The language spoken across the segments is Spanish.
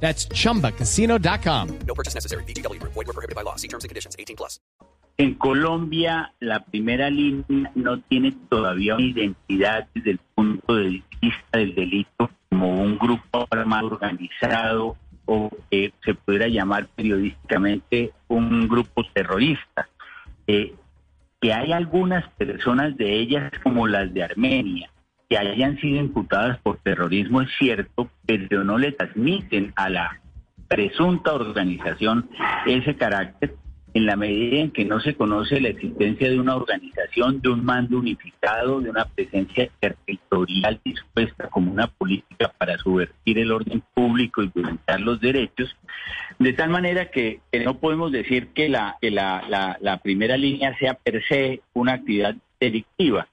That's chumbacasino.com. No purchase necessary. BGW. Void were prohibited by law. See terms and conditions. 18 plus. En Colombia, la primera línea no tiene todavía una identidad desde el punto de vista del delito como un grupo armado organizado o que se pudiera llamar periodísticamente un grupo terrorista. Eh, que hay algunas personas de ellas, como las de Armenia, que hayan sido imputadas por terrorismo es cierto, pero no le transmiten a la presunta organización ese carácter en la medida en que no se conoce la existencia de una organización, de un mando unificado, de una presencia territorial dispuesta como una política para subvertir el orden público y violentar los derechos, de tal manera que, no podemos decir que, la, que la, la, la, primera línea sea per se una actividad delictiva.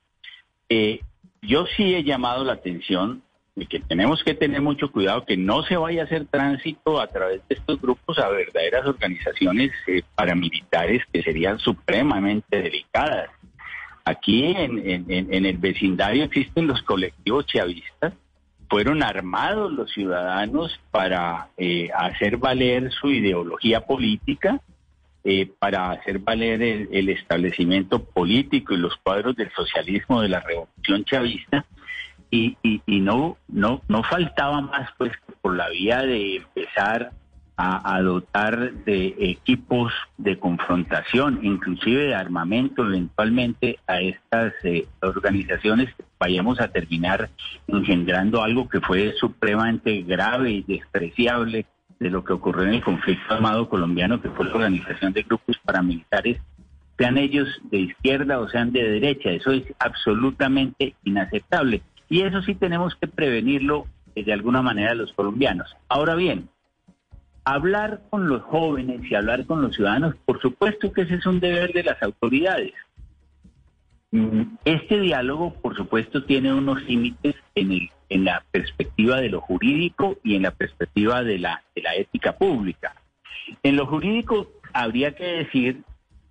Eh, yo sí he llamado la atención de que tenemos que tener mucho cuidado que no se vaya a hacer tránsito a través de estos grupos a verdaderas organizaciones eh, paramilitares que serían supremamente delicadas. Aquí en, el vecindario existen los colectivos chavistas, fueron armados los ciudadanos para eh, hacer valer su ideología política, eh, para hacer valer el, el, establecimiento político y los cuadros del socialismo de la revolución chavista y, no no no faltaba más pues por la vía de empezar a, a, dotar de equipos de confrontación inclusive de armamento eventualmente a estas eh, organizaciones vayamos a terminar engendrando algo que fue supremamente grave y despreciable de lo que ocurrió en el conflicto armado colombiano, que fue la organización de grupos paramilitares, sean ellos de izquierda o sean de derecha. Eso es absolutamente inaceptable. Y eso sí tenemos que prevenirlo de alguna manera los colombianos. Ahora bien, hablar con los jóvenes y hablar con los ciudadanos, por supuesto que ese es un deber de las autoridades. Este diálogo, por supuesto, tiene unos límites en, el, en la perspectiva de lo jurídico y en la perspectiva de la, de la ética pública. En lo jurídico, habría que decir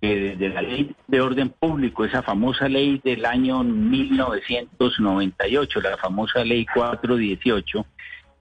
que desde la ley de orden público, esa famosa ley del año 1998, la famosa ley 418,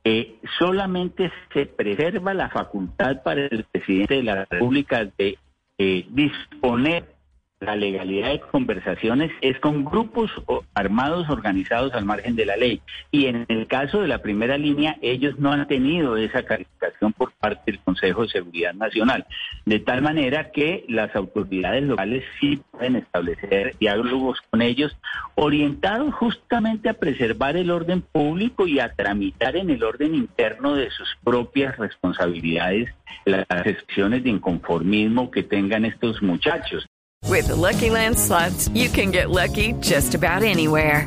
eh, solamente se preserva la facultad para el presidente de la República de eh, disponer la legalidad de conversaciones es con grupos armados organizados al margen de la ley. Y en el caso de la primera línea, ellos no han tenido esa calificación parte del Consejo de Seguridad Nacional. De tal manera que las autoridades locales sí pueden establecer diálogos con ellos orientados justamente a preservar el orden público y a tramitar en el orden interno de sus propias responsabilidades las excepciones de inconformismo que tengan estos muchachos. With the Lucky Land you can get lucky just about anywhere.